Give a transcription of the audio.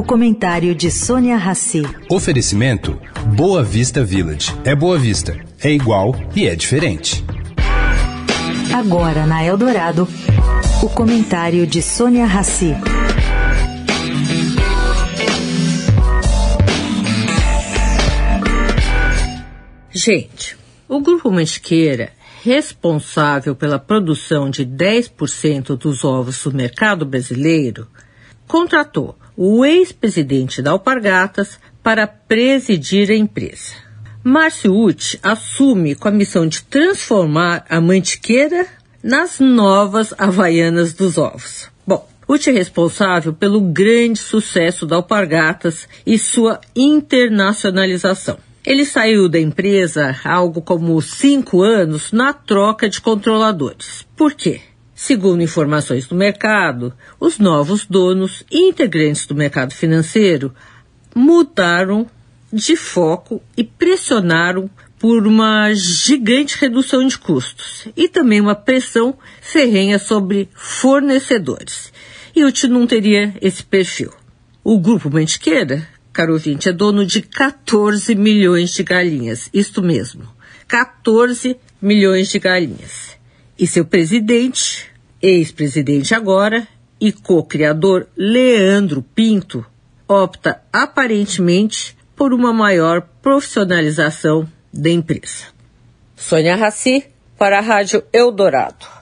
O comentário de Sônia Rassi. Oferecimento Boa Vista Village. É Boa Vista, é igual e é diferente. Agora na Eldorado, o comentário de Sônia Rassi. Gente, o Grupo Mantiqueira, responsável pela produção de 10% dos ovos do mercado brasileiro, contratou o ex-presidente da Alpargatas para presidir a empresa. Márcio Uti assume com a missão de transformar a Mantiqueira nas novas Havaianas dos Ovos. Bom, Uti é responsável pelo grande sucesso da Alpargatas e sua internacionalização. Ele saiu da empresa há algo como cinco anos na troca de controladores. Por quê? Segundo informações do mercado, os novos donos e integrantes do mercado financeiro mudaram de foco e pressionaram por uma gigante redução de custos e também uma pressão ferrenha sobre fornecedores. E o não teria esse perfil. O grupo Mantiqueira, caro ouvinte, é dono de 14 milhões de galinhas. Isto mesmo, 14 milhões de galinhas. E seu presidente, ex-presidente agora e co-criador Leandro Pinto, opta aparentemente por uma maior profissionalização da empresa. Sônia Raci, para a Rádio Eldorado.